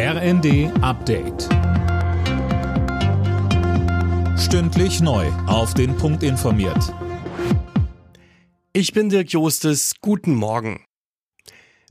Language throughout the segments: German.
RND Update. Stündlich neu. Auf den Punkt informiert. Ich bin Dirk Jostes. Guten Morgen.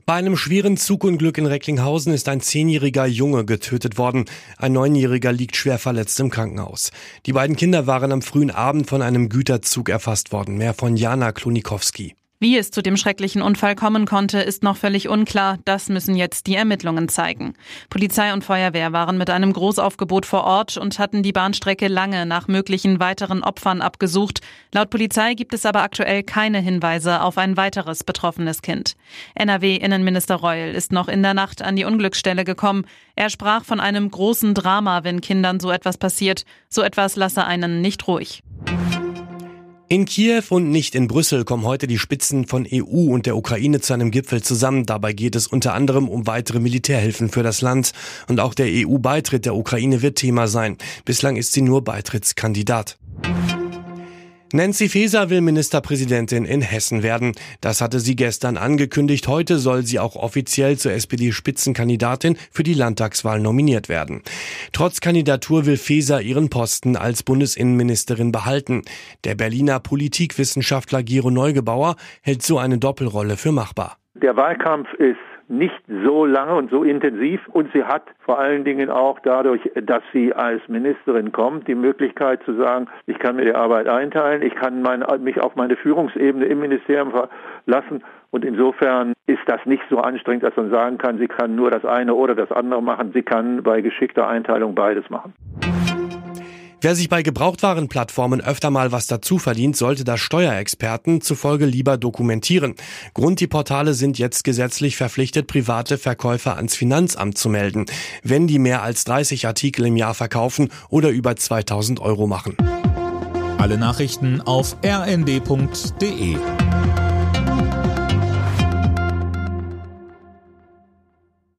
Bei einem schweren Zugunglück in Recklinghausen ist ein zehnjähriger Junge getötet worden. Ein neunjähriger liegt schwer verletzt im Krankenhaus. Die beiden Kinder waren am frühen Abend von einem Güterzug erfasst worden. Mehr von Jana Klonikowski. Wie es zu dem schrecklichen Unfall kommen konnte, ist noch völlig unklar. Das müssen jetzt die Ermittlungen zeigen. Polizei und Feuerwehr waren mit einem Großaufgebot vor Ort und hatten die Bahnstrecke lange nach möglichen weiteren Opfern abgesucht. Laut Polizei gibt es aber aktuell keine Hinweise auf ein weiteres betroffenes Kind. NRW-Innenminister Reul ist noch in der Nacht an die Unglücksstelle gekommen. Er sprach von einem großen Drama, wenn Kindern so etwas passiert. So etwas lasse einen nicht ruhig. In Kiew und nicht in Brüssel kommen heute die Spitzen von EU und der Ukraine zu einem Gipfel zusammen. Dabei geht es unter anderem um weitere Militärhilfen für das Land. Und auch der EU-Beitritt der Ukraine wird Thema sein. Bislang ist sie nur Beitrittskandidat. Nancy Faeser will Ministerpräsidentin in Hessen werden. Das hatte sie gestern angekündigt. Heute soll sie auch offiziell zur SPD-Spitzenkandidatin für die Landtagswahl nominiert werden. Trotz Kandidatur will Faeser ihren Posten als Bundesinnenministerin behalten. Der Berliner Politikwissenschaftler Gero Neugebauer hält so eine Doppelrolle für machbar. Der Wahlkampf ist nicht so lange und so intensiv. Und sie hat vor allen Dingen auch dadurch, dass sie als Ministerin kommt, die Möglichkeit zu sagen, ich kann mir die Arbeit einteilen, ich kann mein, mich auf meine Führungsebene im Ministerium verlassen. Und insofern ist das nicht so anstrengend, dass man sagen kann, sie kann nur das eine oder das andere machen, sie kann bei geschickter Einteilung beides machen. Wer sich bei Gebrauchtwarenplattformen öfter mal was dazu verdient, sollte das Steuerexperten zufolge lieber dokumentieren. Grund die Portale sind jetzt gesetzlich verpflichtet, private Verkäufer ans Finanzamt zu melden, wenn die mehr als 30 Artikel im Jahr verkaufen oder über 2000 Euro machen. Alle Nachrichten auf rnd.de